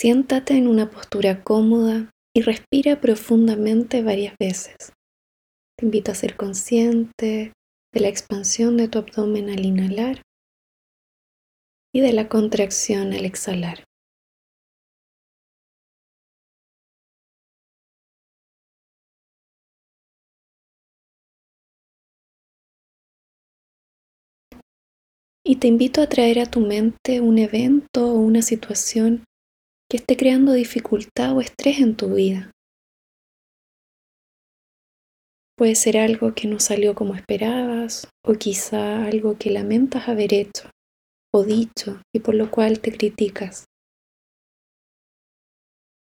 Siéntate en una postura cómoda y respira profundamente varias veces. Te invito a ser consciente de la expansión de tu abdomen al inhalar y de la contracción al exhalar. Y te invito a traer a tu mente un evento o una situación que esté creando dificultad o estrés en tu vida. Puede ser algo que no salió como esperabas o quizá algo que lamentas haber hecho o dicho y por lo cual te criticas.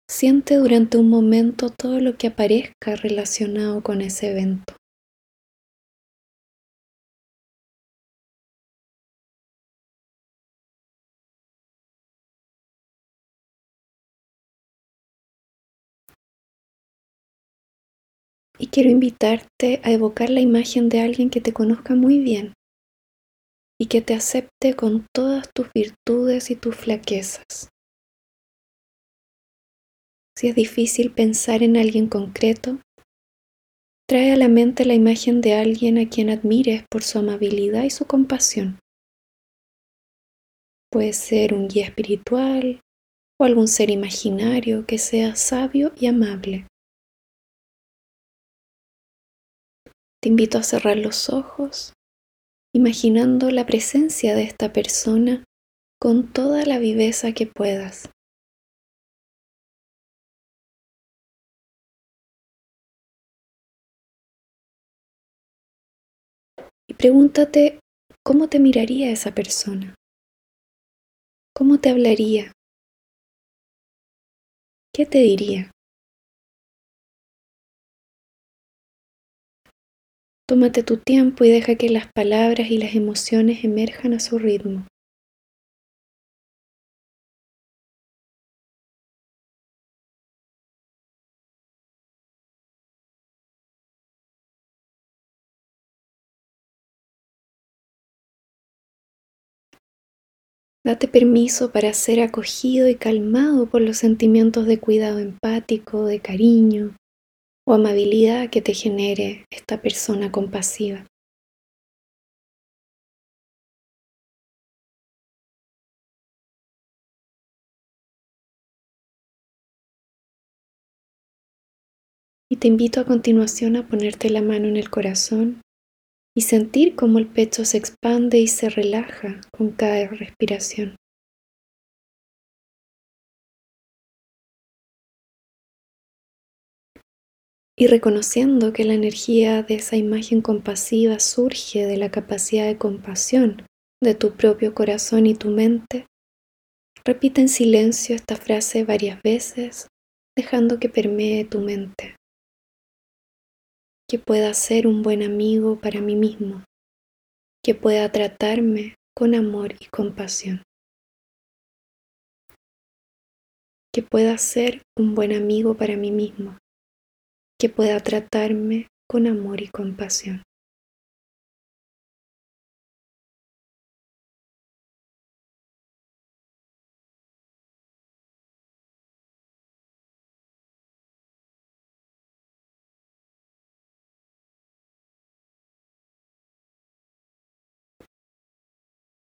Siente durante un momento todo lo que aparezca relacionado con ese evento. Y quiero invitarte a evocar la imagen de alguien que te conozca muy bien y que te acepte con todas tus virtudes y tus flaquezas. Si es difícil pensar en alguien concreto, trae a la mente la imagen de alguien a quien admires por su amabilidad y su compasión. Puede ser un guía espiritual o algún ser imaginario que sea sabio y amable. Te invito a cerrar los ojos, imaginando la presencia de esta persona con toda la viveza que puedas. Y pregúntate cómo te miraría esa persona, cómo te hablaría, qué te diría. Tómate tu tiempo y deja que las palabras y las emociones emerjan a su ritmo. Date permiso para ser acogido y calmado por los sentimientos de cuidado empático, de cariño, o amabilidad que te genere esta persona compasiva. Y te invito a continuación a ponerte la mano en el corazón y sentir cómo el pecho se expande y se relaja con cada respiración. Y reconociendo que la energía de esa imagen compasiva surge de la capacidad de compasión de tu propio corazón y tu mente, repite en silencio esta frase varias veces, dejando que permee tu mente. Que pueda ser un buen amigo para mí mismo, que pueda tratarme con amor y compasión. Que pueda ser un buen amigo para mí mismo, que pueda tratarme con amor y compasión.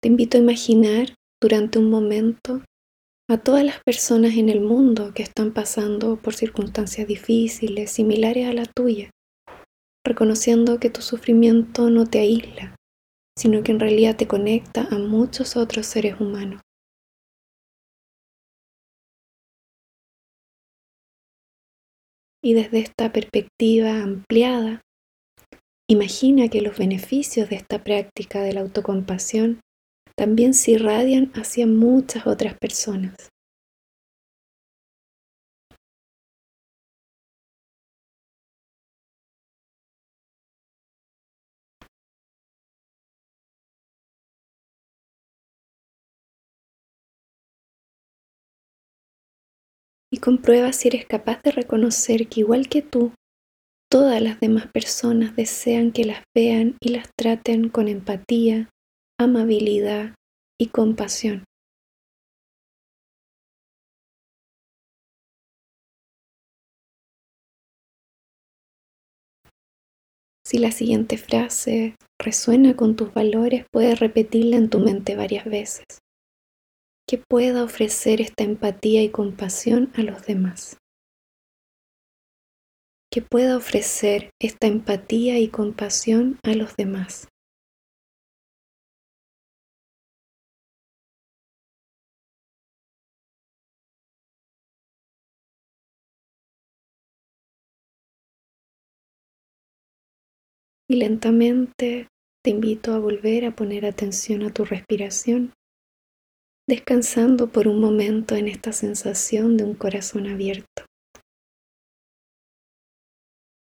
Te invito a imaginar durante un momento a todas las personas en el mundo que están pasando por circunstancias difíciles, similares a la tuya, reconociendo que tu sufrimiento no te aísla, sino que en realidad te conecta a muchos otros seres humanos. Y desde esta perspectiva ampliada, imagina que los beneficios de esta práctica de la autocompasión también se irradian hacia muchas otras personas. Y comprueba si eres capaz de reconocer que igual que tú, todas las demás personas desean que las vean y las traten con empatía, amabilidad y compasión. Si la siguiente frase resuena con tus valores, puedes repetirla en tu mente varias veces. Que pueda ofrecer esta empatía y compasión a los demás. Que pueda ofrecer esta empatía y compasión a los demás. Y lentamente te invito a volver a poner atención a tu respiración, descansando por un momento en esta sensación de un corazón abierto.